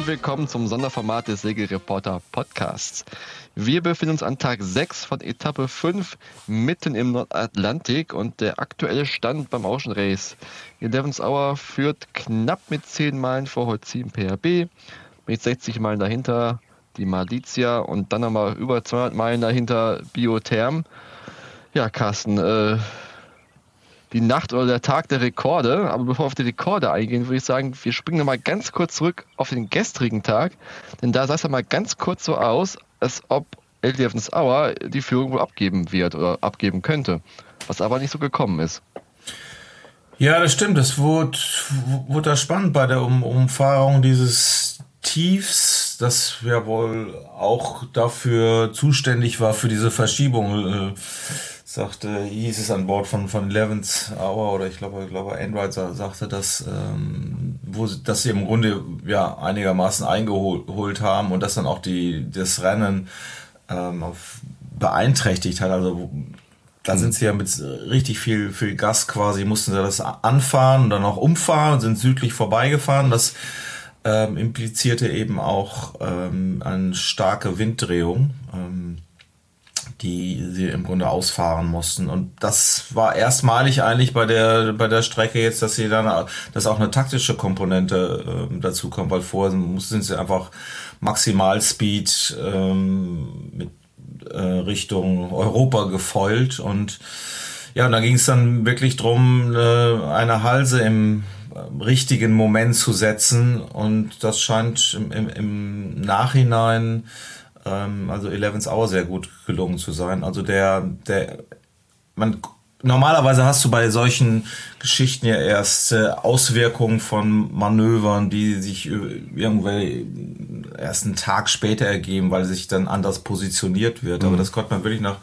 und willkommen zum Sonderformat des Segelreporter Podcasts. Wir befinden uns an Tag 6 von Etappe 5 mitten im Nordatlantik und der aktuelle Stand beim Ocean Race. Elevens Hour führt knapp mit 10 Meilen vor Holcim PRB, mit 60 Meilen dahinter die Malizia und dann nochmal über 200 Meilen dahinter Biotherm. Ja, Carsten, äh, die Nacht oder der Tag der Rekorde. Aber bevor wir auf die Rekorde eingehen, würde ich sagen, wir springen nochmal ganz kurz zurück auf den gestrigen Tag. Denn da sah es ja mal ganz kurz so aus, als ob Elevens Hour die Führung wohl abgeben wird oder abgeben könnte. Was aber nicht so gekommen ist. Ja, das stimmt. Das wurde, wurde da spannend bei der um Umfahrung dieses Tiefs, das ja wohl auch dafür zuständig war für diese Verschiebung. Äh, sagte, hieß es an Bord von, von Eleven's Hour oder ich glaube, ich glaube, Enright sagte, dass, ähm, wo, dass sie im Grunde ja einigermaßen eingeholt haben und dass dann auch die, das Rennen ähm, beeinträchtigt hat. Also da sind sie ja mit richtig viel, viel Gas quasi, mussten sie das anfahren und dann auch umfahren und sind südlich vorbeigefahren. Das ähm, implizierte eben auch ähm, eine starke Winddrehung. Ähm, die sie im Grunde ausfahren mussten. Und das war erstmalig eigentlich bei der, bei der Strecke jetzt, dass sie dann, dass auch eine taktische Komponente äh, dazu kommt, weil vorher mussten sie einfach Maximalspeed ähm, mit äh, Richtung Europa gefoilt und ja, und da ging es dann wirklich drum, äh, eine Halse im richtigen Moment zu setzen und das scheint im, im, im Nachhinein ähm, also Eleven's Hour sehr gut gelungen zu sein. Also der, der, man, normalerweise hast du bei solchen Geschichten ja erst äh, Auswirkungen von Manövern, die sich irgendwie erst einen Tag später ergeben, weil sich dann anders positioniert wird. Mhm. Aber das konnte man wirklich nach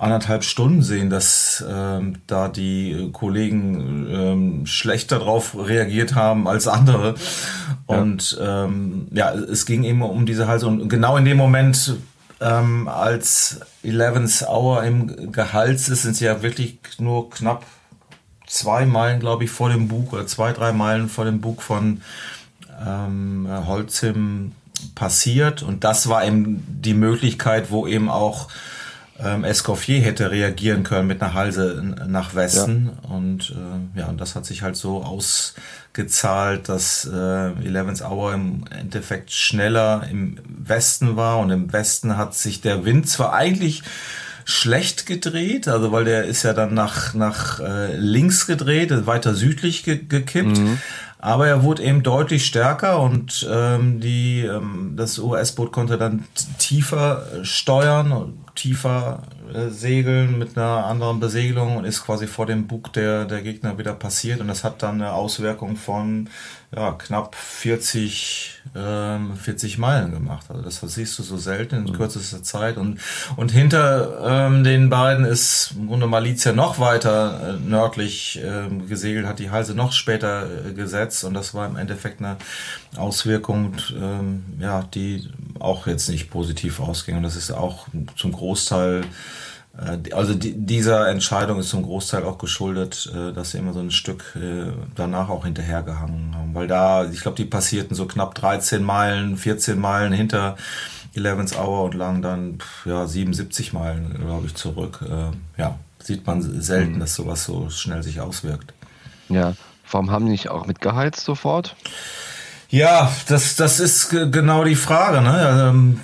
anderthalb Stunden sehen, dass ähm, da die Kollegen ähm, schlechter drauf reagiert haben als andere. Und ja. Ähm, ja, es ging eben um diese Halse. Und genau in dem Moment, ähm, als Eleven's Hour im Gehalt ist, sind sie ja wirklich nur knapp zwei Meilen, glaube ich, vor dem Bug oder zwei, drei Meilen vor dem Bug von ähm, Holzim passiert. Und das war eben die Möglichkeit, wo eben auch ähm, Escoffier hätte reagieren können mit einer Halse nach Westen. Ja. Und äh, ja, und das hat sich halt so ausgezahlt, dass äh, Eleven's Hour im Endeffekt schneller im Westen war. Und im Westen hat sich der Wind zwar eigentlich schlecht gedreht, also weil der ist ja dann nach, nach äh, links gedreht, weiter südlich ge gekippt. Mhm. Aber er wurde eben deutlich stärker und ähm, die, ähm, das US-Boot konnte dann tiefer steuern und tiefer äh, segeln mit einer anderen Besegelung und ist quasi vor dem Bug der, der Gegner wieder passiert. Und das hat dann eine Auswirkung von ja, knapp 40, ähm, 40 Meilen gemacht. Also das siehst du so selten in mhm. kürzester Zeit. Und, und hinter ähm, den beiden ist im Grunde Malizia noch weiter äh, nördlich äh, gesegelt, hat die Halse noch später äh, gesetzt. Und das war im Endeffekt eine Auswirkung, ähm, ja, die auch jetzt nicht positiv ausging. Und das ist auch zum Großteil also die, dieser Entscheidung ist zum Großteil auch geschuldet, äh, dass sie immer so ein Stück äh, danach auch hinterhergehangen haben. Weil da, ich glaube, die passierten so knapp 13 Meilen, 14 Meilen hinter Eleven's Hour und lagen dann ja 77 Meilen, glaube ich, zurück. Ja, sieht man selten, mhm. dass sowas so schnell sich auswirkt. Ja, warum haben die nicht auch mitgeheizt sofort? Ja, das, das ist genau die Frage. Ne?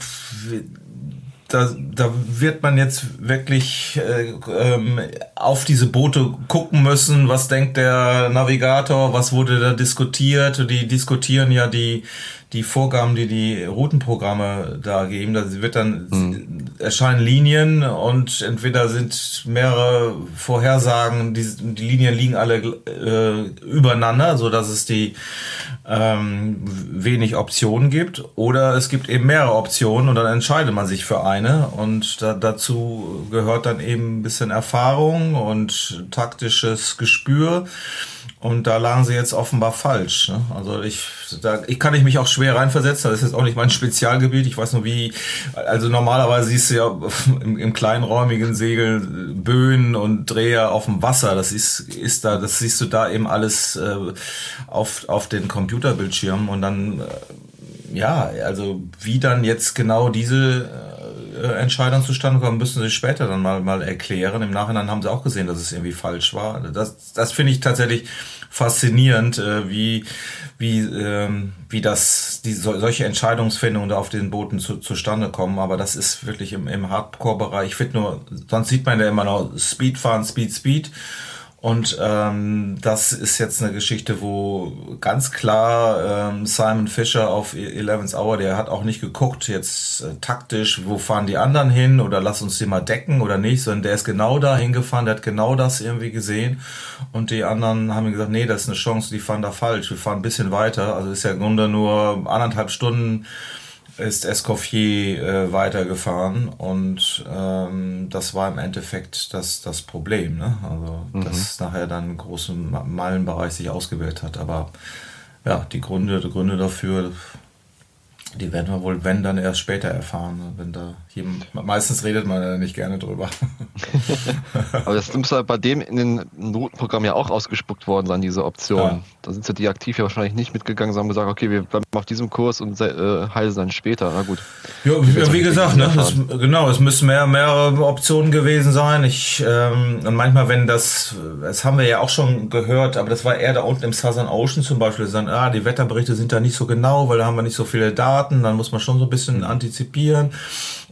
Da, da wird man jetzt wirklich äh, ähm, auf diese Boote gucken müssen. Was denkt der Navigator? Was wurde da diskutiert? Die diskutieren ja die die Vorgaben, die die Routenprogramme da geben. Da wird dann mhm. erscheinen Linien und entweder sind mehrere Vorhersagen, die, die Linien liegen alle äh, übereinander, so dass es die ähm, wenig Optionen gibt, oder es gibt eben mehrere Optionen und dann entscheidet man sich für eine und da, dazu gehört dann eben ein bisschen Erfahrung und taktisches Gespür. Und da lagen sie jetzt offenbar falsch. Ne? Also ich, da ich kann ich mich auch schwer reinversetzen. Das ist jetzt auch nicht mein Spezialgebiet. Ich weiß nur wie. Also normalerweise siehst du ja im, im kleinräumigen Segel Böen und Dreher auf dem Wasser. Das ist ist da. Das siehst du da eben alles äh, auf auf den Computerbildschirmen und dann äh, ja, also wie dann jetzt genau diese äh, Entscheidung zustande kommt, müssen sie später dann mal, mal erklären. Im Nachhinein haben sie auch gesehen, dass es irgendwie falsch war. Das, das finde ich tatsächlich faszinierend, äh, wie, wie, ähm, wie das, die, solche Entscheidungsfindungen da auf den Booten zu, zustande kommen. Aber das ist wirklich im, im Hardcore-Bereich. Ich finde nur, sonst sieht man ja immer noch Speed fahren, Speed, Speed. Und ähm, das ist jetzt eine Geschichte, wo ganz klar ähm, Simon Fischer auf e- Eleven's Hour, der hat auch nicht geguckt, jetzt äh, taktisch, wo fahren die anderen hin oder lass uns die mal decken oder nicht, sondern der ist genau da hingefahren, der hat genau das irgendwie gesehen. Und die anderen haben gesagt, nee, das ist eine Chance, die fahren da falsch, wir fahren ein bisschen weiter. Also ist ja im Grunde nur anderthalb Stunden ist Escoffier äh, weitergefahren und ähm, das war im Endeffekt das, das Problem, ne? Also mhm. dass nachher dann einen großen Meilenbereich sich ausgewählt hat. Aber ja, die Gründe, die Gründe dafür, die werden wir wohl, wenn, dann erst später erfahren. Ne? Wenn da jemand, meistens redet man ja nicht gerne drüber. Aber das müsste bei dem in den Notenprogramm ja auch ausgespuckt worden sein, diese Option. Ja. Da sind sie die aktiv ja wahrscheinlich nicht mitgegangen, sondern gesagt, okay, wir bleiben auf diesem Kurs und äh, heile dann später. Na gut. Ja, wie, wie gesagt, ne, das, genau, es müssen mehr, mehrere Optionen gewesen sein. Ich, ähm, und manchmal, wenn das, das haben wir ja auch schon gehört, aber das war eher da unten im Southern Ocean zum Beispiel, sagen, ah, die Wetterberichte sind da nicht so genau, weil da haben wir nicht so viele Daten, dann muss man schon so ein bisschen antizipieren.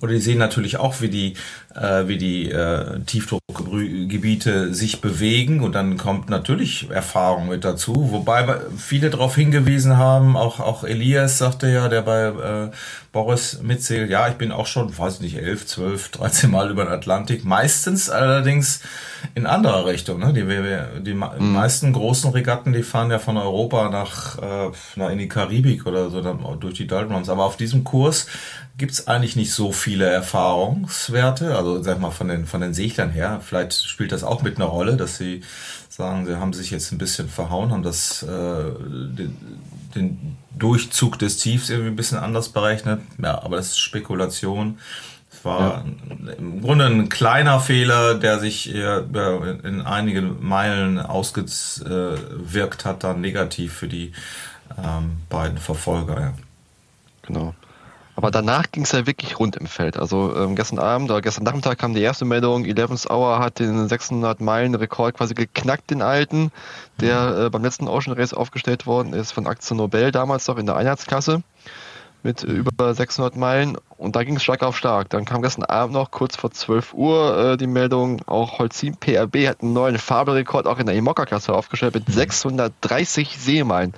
Oder die sehen natürlich auch, wie die, äh, wie die äh, Tiefdruckgebiete sich bewegen und dann kommt natürlich Erfahrung mit dazu. Wobei viele darauf hingewiesen haben, auch, auch Elias sagte ja, der bei äh, Boris mitzählt, ja, ich bin auch schon, weiß ich nicht, elf, zwölf, dreizehn Mal über den Atlantik, meistens allerdings in anderer Richtung. Ne? Die, die, mhm. meisten großen Regatten, die fahren ja von Europa nach, äh, nach in die Karibik oder so, dann durch die Daltons. Aber auf diesem Kurs gibt's eigentlich nicht so viele Erfahrungswerte. Also sag mal von den, von den Seglern her. Vielleicht spielt das auch mit einer Rolle, dass sie sagen, sie haben sich jetzt ein bisschen verhauen, haben das, äh, den, den Durchzug des Tiefs irgendwie ein bisschen anders berechnet. Ja, aber das ist Spekulation. Es war ja. im Grunde ein kleiner Fehler, der sich in einigen Meilen ausgewirkt hat, dann negativ für die ähm, beiden Verfolger. Ja. Genau. Aber danach ging es ja wirklich rund im Feld. Also ähm, gestern Abend oder gestern Nachmittag kam die erste Meldung, 11 Hour hat den 600 Meilen Rekord quasi geknackt, den alten, der äh, beim letzten Ocean Race aufgestellt worden ist von Aktion Nobel damals noch in der Einheitsklasse mit äh, über 600 Meilen. Und da ging es stark auf stark. Dann kam gestern Abend noch kurz vor 12 Uhr äh, die Meldung, auch Holcim PRB hat einen neuen Fabelrekord auch in der Imokka-Klasse aufgestellt mit 630 Seemeilen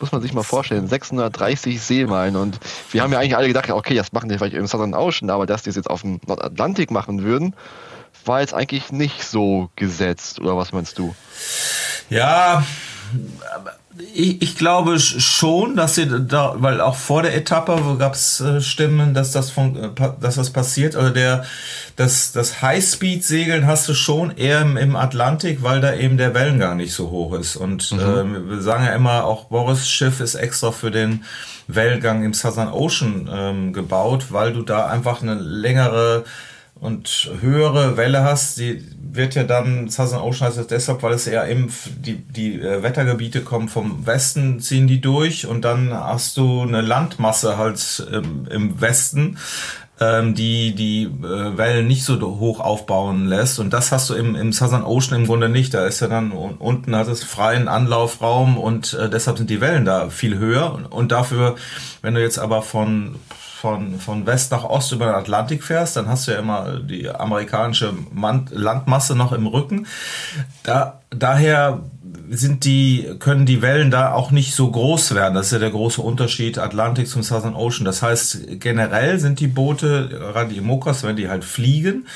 muss man sich mal vorstellen, 630 Seemeilen. Und wir haben ja eigentlich alle gedacht, okay, das machen die vielleicht im Southern Ocean, aber dass die es jetzt auf dem Nordatlantik machen würden, war jetzt eigentlich nicht so gesetzt. Oder was meinst du? Ja, ich, ich glaube schon, dass sie da, weil auch vor der Etappe gab es äh, Stimmen, dass das von, äh, dass das passiert. Also der, das, das Highspeed-Segeln hast du schon eher im, im, Atlantik, weil da eben der Wellengang nicht so hoch ist. Und mhm. äh, wir sagen ja immer, auch Boris Schiff ist extra für den Wellengang im Southern Ocean ähm, gebaut, weil du da einfach eine längere und höhere Welle hast, die wird ja dann Southern Ocean heißt es deshalb, weil es eher im die die äh, Wettergebiete kommen vom Westen ziehen die durch und dann hast du eine Landmasse halt ähm, im Westen, ähm, die die äh, Wellen nicht so hoch aufbauen lässt und das hast du im im Southern Ocean im Grunde nicht. Da ist ja dann unten hat es freien Anlaufraum und äh, deshalb sind die Wellen da viel höher und, und dafür, wenn du jetzt aber von von, von West nach Ost über den Atlantik fährst, dann hast du ja immer die amerikanische Landmasse noch im Rücken. Da, daher sind die, können die Wellen da auch nicht so groß werden. Das ist ja der große Unterschied Atlantik zum Southern Ocean. Das heißt, generell sind die Boote, gerade die Mokas, wenn die halt fliegen,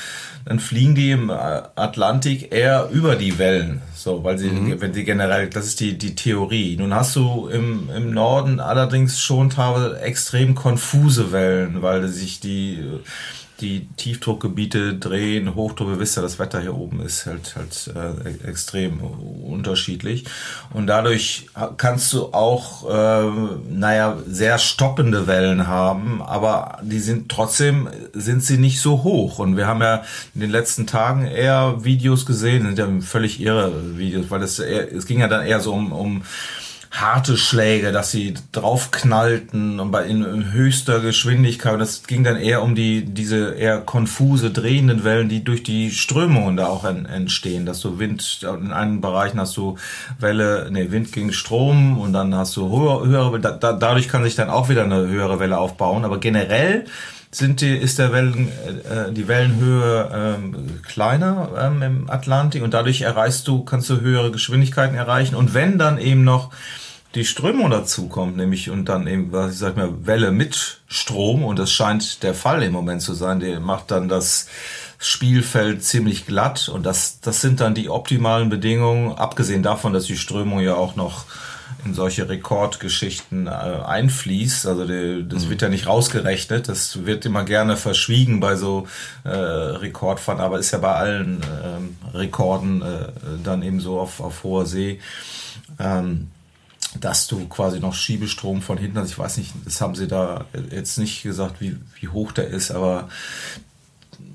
dann fliegen die im Atlantik eher über die Wellen. So, weil sie, mhm. wenn sie generell, das ist die, die Theorie. Nun hast du im, im Norden allerdings schon teilweise extrem konfuse Wellen, weil sich die, die Tiefdruckgebiete drehen, Hochdruck, wisst ja, das Wetter hier oben ist halt, halt äh, extrem unterschiedlich. Und dadurch kannst du auch, äh, naja, sehr stoppende Wellen haben, aber die sind trotzdem, sind sie nicht so hoch. Und wir haben ja in den letzten Tagen eher Videos gesehen, sind ja völlig irre Videos, weil es, es ging ja dann eher so um, um harte Schläge, dass sie draufknallten und bei in, in, höchster Geschwindigkeit. Das ging dann eher um die diese eher konfuse drehenden Wellen, die durch die Strömungen da auch en, entstehen. Dass du Wind in einen Bereichen hast du Welle, nee, Wind gegen Strom und dann hast du höhere, höhere da, da, dadurch kann sich dann auch wieder eine höhere Welle aufbauen. Aber generell sind die, ist der Wellen, äh, die Wellenhöhe ähm, kleiner ähm, im Atlantik und dadurch erreichst du, kannst du höhere Geschwindigkeiten erreichen. Und wenn dann eben noch die Strömung dazu kommt, nämlich und dann eben, was ich sag mal, Welle mit Strom, und das scheint der Fall im Moment zu sein, der macht dann das Spielfeld ziemlich glatt und das, das sind dann die optimalen Bedingungen, abgesehen davon, dass die Strömung ja auch noch in solche Rekordgeschichten äh, einfließt. Also die, das mhm. wird ja nicht rausgerechnet, das wird immer gerne verschwiegen bei so äh, Rekordfahren, aber ist ja bei allen äh, Rekorden äh, dann eben so auf, auf hoher See. Ähm, dass du quasi noch Schiebestrom von hinten hast. Ich weiß nicht, das haben sie da jetzt nicht gesagt, wie, wie hoch der ist, aber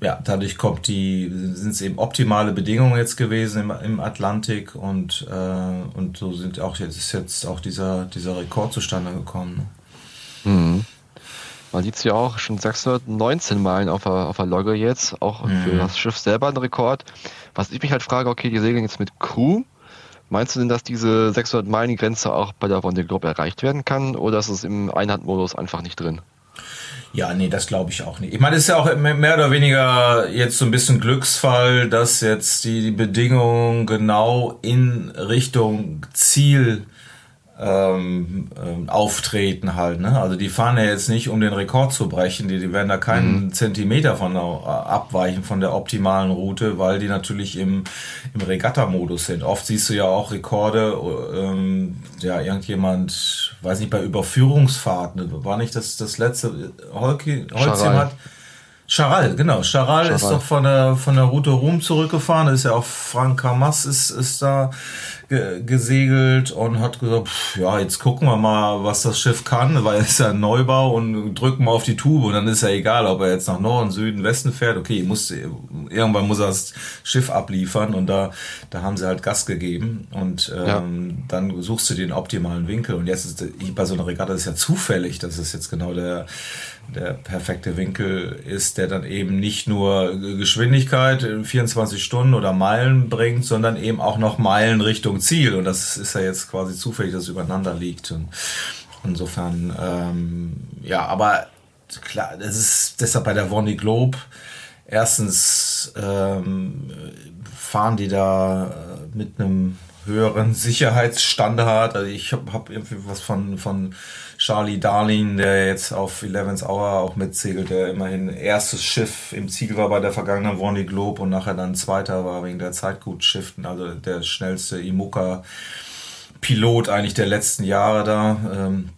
ja, dadurch kommt die, sind es eben optimale Bedingungen jetzt gewesen im, im Atlantik und, äh, und so sind auch jetzt ist jetzt auch dieser, dieser Rekord zustande gekommen. Mhm. Man sieht es ja auch schon 619 Meilen auf der, auf der Logge jetzt, auch mhm. für das Schiff selber ein Rekord. Was ich mich halt frage, okay, die segeln jetzt mit Crew. Meinst du denn, dass diese 600 Meilen Grenze auch bei der Vendée Globe erreicht werden kann oder ist es im Einhandmodus einfach nicht drin? Ja, nee, das glaube ich auch nicht. Ich meine, es ist ja auch mehr oder weniger jetzt so ein bisschen Glücksfall, dass jetzt die Bedingungen genau in Richtung Ziel ähm, ähm, auftreten halt. Ne? Also die fahren ja jetzt nicht, um den Rekord zu brechen, die, die werden da keinen mhm. Zentimeter von der, äh, abweichen von der optimalen Route, weil die natürlich im, im Regatta-Modus sind. Oft siehst du ja auch Rekorde, ähm, ja, irgendjemand, weiß nicht, bei Überführungsfahrten, war nicht das, das letzte, Holki, Holzim hat, Charal, genau. Charal, Charal, ist doch von der, von der Route Rum zurückgefahren. Das ist ja auch Frank Hamas ist, ist da ge gesegelt und hat gesagt, pff, ja, jetzt gucken wir mal, was das Schiff kann, weil es ist ja ein Neubau und drücken mal auf die Tube und dann ist ja egal, ob er jetzt nach Norden, Süden, Westen fährt. Okay, muss, irgendwann muss er das Schiff abliefern und da, da haben sie halt Gas gegeben und ähm, ja. dann suchst du den optimalen Winkel und jetzt ist bei so einer Regatta ist ja zufällig, dass es jetzt genau der der perfekte Winkel ist, der dann eben nicht nur Geschwindigkeit in 24 Stunden oder Meilen bringt, sondern eben auch noch Meilen Richtung Ziel. Und das ist ja jetzt quasi zufällig, dass es übereinander liegt. Und insofern, ähm, ja, aber klar, das ist deshalb bei der Vendée Globe. Erstens ähm, fahren die da äh, mit einem höheren Sicherheitsstandard. Also ich habe hab irgendwie was von, von Charlie Darling, der jetzt auf Eleven's Hour auch mitsegelt, der immerhin erstes Schiff im Ziel war bei der vergangenen Vendée Globe und nachher dann zweiter war wegen der Zeitgutschiften, also der schnellste Imuka-Pilot eigentlich der letzten Jahre da. Ähm,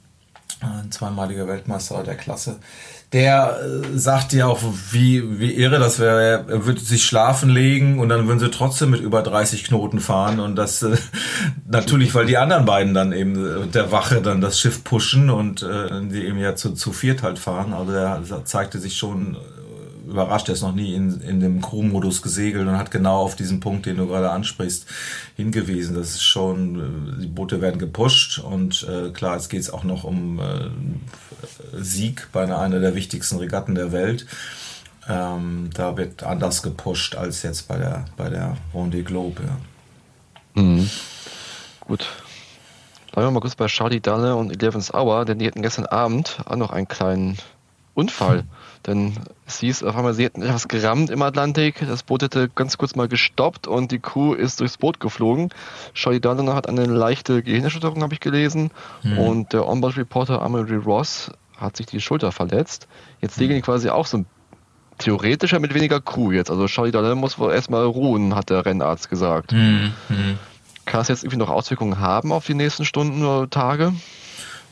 ein zweimaliger Weltmeister der Klasse der äh, sagt ja auch, wie, wie irre das wäre. Er würde sich schlafen legen und dann würden sie trotzdem mit über 30 Knoten fahren und das äh, natürlich, weil die anderen beiden dann eben äh, der Wache dann das Schiff pushen und äh, die eben ja zu, zu viert halt fahren. Also er zeigte sich schon überrascht, er ist noch nie in, in dem Crew-Modus gesegelt und hat genau auf diesen Punkt, den du gerade ansprichst, hingewiesen. Das ist schon, äh, die Boote werden gepusht und äh, klar, es geht auch noch um äh, Sieg bei einer, einer der wichtigsten Regatten der Welt. Ähm, da wird anders gepusht als jetzt bei der, bei der Vendée Globe. Ja. Mhm. Gut. Bleiben wir mal kurz bei Charlie Dalle und Eleven's Hour, denn die hatten gestern Abend auch noch einen kleinen Unfall. Hm. Denn es hieß auf einmal, sie hätten etwas gerammt im Atlantik. Das Boot hätte ganz kurz mal gestoppt und die Crew ist durchs Boot geflogen. Charlie Dunlop hat eine leichte Gehirnerschütterung, habe ich gelesen. Mhm. Und der Onboard-Reporter Amelie Ross hat sich die Schulter verletzt. Jetzt liegen die quasi auch so theoretischer mit weniger Crew jetzt. Also Charlie Dunlop muss wohl erstmal ruhen, hat der Rennarzt gesagt. Mhm. Kann es jetzt irgendwie noch Auswirkungen haben auf die nächsten Stunden oder Tage?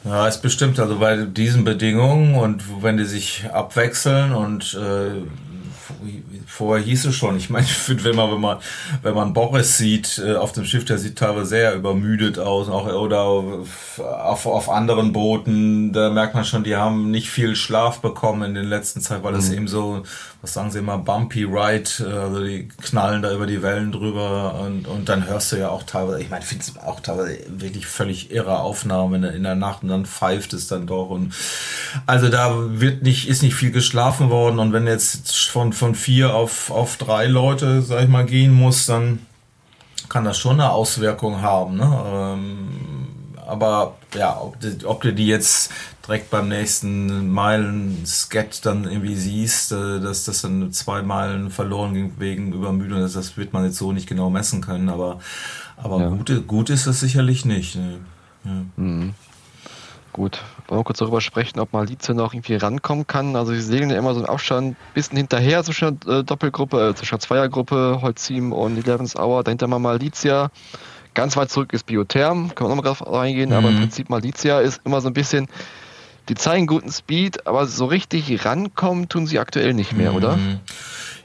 Ja, ist bestimmt, also bei diesen Bedingungen und wenn die sich abwechseln und äh, vorher hieß es schon, ich meine, ich finde, wenn man, wenn man, wenn man Boris sieht äh, auf dem Schiff, der sieht teilweise sehr übermüdet aus, auch oder auf, auf anderen Booten, da merkt man schon, die haben nicht viel Schlaf bekommen in den letzten Zeit, weil es mhm. eben so was sagen sie immer, Bumpy Ride, äh, also die knallen da über die Wellen drüber und, und dann hörst du ja auch teilweise, ich meine, finde es auch teilweise wirklich völlig irre Aufnahmen in, in der Nacht und dann pfeift es dann doch und also da wird nicht, ist nicht viel geschlafen worden und wenn jetzt von, von vier auf, auf drei Leute, sag ich mal, gehen muss, dann kann das schon eine Auswirkung haben, ne? Ähm, aber ja, ob, ob du die jetzt direkt beim nächsten Meilen-Skat dann irgendwie siehst, äh, dass das dann zwei Meilen verloren ging wegen Übermüdung, das, das wird man jetzt so nicht genau messen können, aber, aber ja. gut, gut ist das sicherlich nicht. Ne? Ja. Mhm. Gut, wollen wir kurz darüber sprechen, ob Malizia noch irgendwie rankommen kann. Also sie segeln ja immer so im Abstand ein bisschen hinterher zwischen der äh, Doppelgruppe, äh, zwischen der Zweiergruppe, Holzim und Eleven's Hour. Dahinter mal Malizia. Ganz weit zurück ist Biotherm, kann man nochmal drauf eingehen, mhm. aber im mhm. Prinzip Malizia ist immer so ein bisschen, die zeigen guten Speed, aber so richtig rankommen tun sie aktuell nicht mehr, mhm. oder?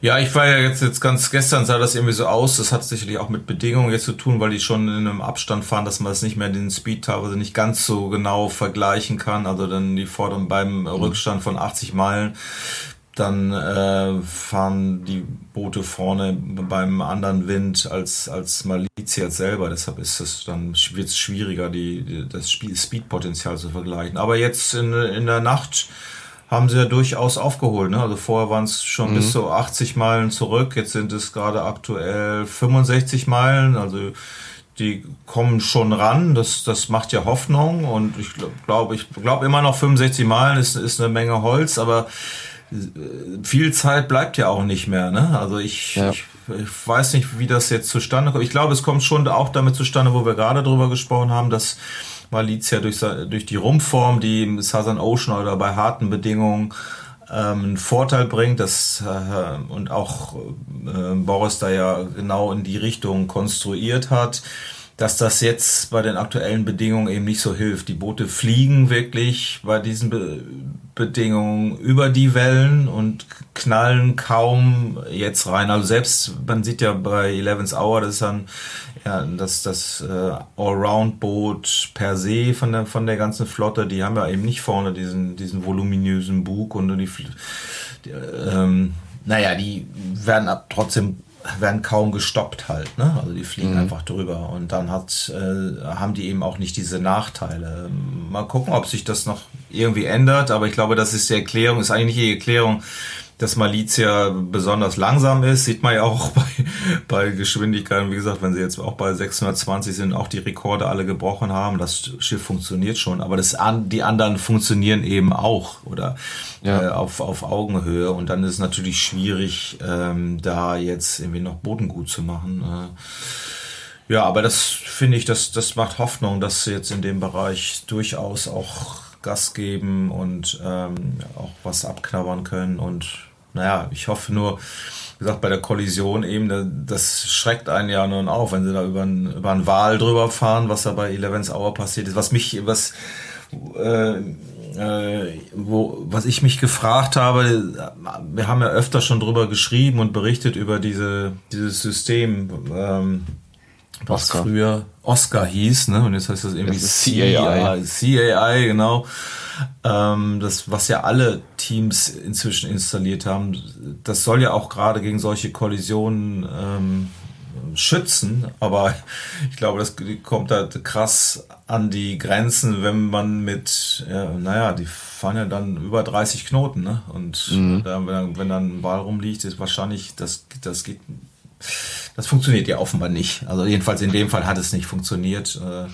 Ja, ich war ja jetzt, jetzt ganz gestern sah das irgendwie so aus. Das hat sicherlich auch mit Bedingungen jetzt zu tun, weil die schon in einem Abstand fahren, dass man das nicht mehr den Speed teilweise nicht ganz so genau vergleichen kann. Also dann die fordern beim. Rückstand von 80 Meilen dann äh, fahren die Boote vorne beim anderen Wind als, als Malizia selber. Deshalb ist es dann wird es schwieriger, die, die, das Speedpotenzial zu vergleichen. Aber jetzt in, in der Nacht haben sie ja durchaus aufgeholt. Ne? Also vorher waren es schon mhm. bis zu 80 Meilen zurück, jetzt sind es gerade aktuell 65 Meilen. Also die kommen schon ran, das, das macht ja Hoffnung und ich glaube, ich glaube immer noch 65 Meilen ist, ist eine Menge Holz, aber viel Zeit bleibt ja auch nicht mehr. Ne? Also ich, ja. ich, ich, weiß nicht, wie das jetzt zustande kommt. Ich glaube, es kommt schon auch damit zustande, wo wir gerade drüber gesprochen haben, dass Malizia durch, durch die Rumpfform, die im Southern Ocean oder bei harten Bedingungen ähm, einen Vorteil bringt, dass, äh, und auch äh, Boris da ja genau in die Richtung konstruiert hat dass das jetzt bei den aktuellen Bedingungen eben nicht so hilft. Die Boote fliegen wirklich bei diesen Be Bedingungen über die Wellen und knallen kaum jetzt rein. Also selbst, man sieht ja bei Eleven's Hour, das ist dann ja, das, das äh, Allround-Boot per se von der, von der ganzen Flotte, die haben ja eben nicht vorne diesen, diesen voluminösen Bug und die, die ähm, naja, die werden ab trotzdem werden kaum gestoppt halt, ne? Also die fliegen mhm. einfach drüber und dann hat, äh, haben die eben auch nicht diese Nachteile. Mal gucken, ob sich das noch irgendwie ändert, aber ich glaube, das ist die Erklärung, ist eigentlich nicht die Erklärung, dass Malizia besonders langsam ist, sieht man ja auch bei, bei Geschwindigkeiten. Wie gesagt, wenn sie jetzt auch bei 620 sind, auch die Rekorde alle gebrochen haben. Das Schiff funktioniert schon, aber das die anderen funktionieren eben auch oder ja. äh, auf, auf Augenhöhe. Und dann ist es natürlich schwierig, ähm, da jetzt irgendwie noch Boden gut zu machen. Äh, ja, aber das finde ich, das, das macht Hoffnung, dass sie jetzt in dem Bereich durchaus auch Gas geben und ähm, auch was abknabbern können. Und naja, ich hoffe nur, wie gesagt, bei der Kollision eben, das schreckt einen ja nun auf, wenn sie da über einen, über einen Wal drüber fahren, was da bei Eleven's Hour passiert ist. Was mich, was, äh, äh, wo, was ich mich gefragt habe, wir haben ja öfter schon drüber geschrieben und berichtet über diese, dieses System, ähm, was Oscar. früher Oscar hieß, ne? Und jetzt heißt das irgendwie das CAI. CAI, genau. Ähm, das, was ja alle Teams inzwischen installiert haben, das soll ja auch gerade gegen solche Kollisionen ähm, schützen, aber ich glaube, das kommt da krass an die Grenzen, wenn man mit, ja, naja, die fahren ja dann über 30 Knoten, ne? Und mhm. da, wenn dann ein Ball rumliegt, ist wahrscheinlich, das, das geht das funktioniert ja offenbar nicht. Also jedenfalls in dem Fall hat es nicht funktioniert. Äh,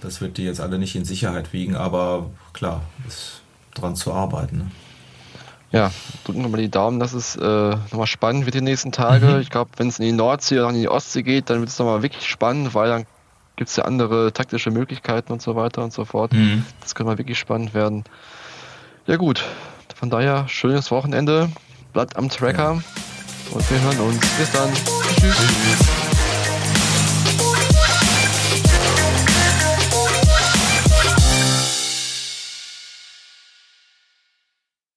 das wird die jetzt alle nicht in Sicherheit wiegen, aber klar, ist dran zu arbeiten. Ne? Ja, drücken wir mal die Daumen, dass es äh, nochmal spannend wird die nächsten Tage. Mhm. Ich glaube, wenn es in die Nordsee oder in die Ostsee geht, dann wird es nochmal wirklich spannend, weil dann gibt es ja andere taktische Möglichkeiten und so weiter und so fort. Mhm. Das könnte mal wirklich spannend werden. Ja gut, von daher schönes Wochenende. Bleibt am Tracker. Ja. Und wir hören uns. Bis dann. Mm-hmm.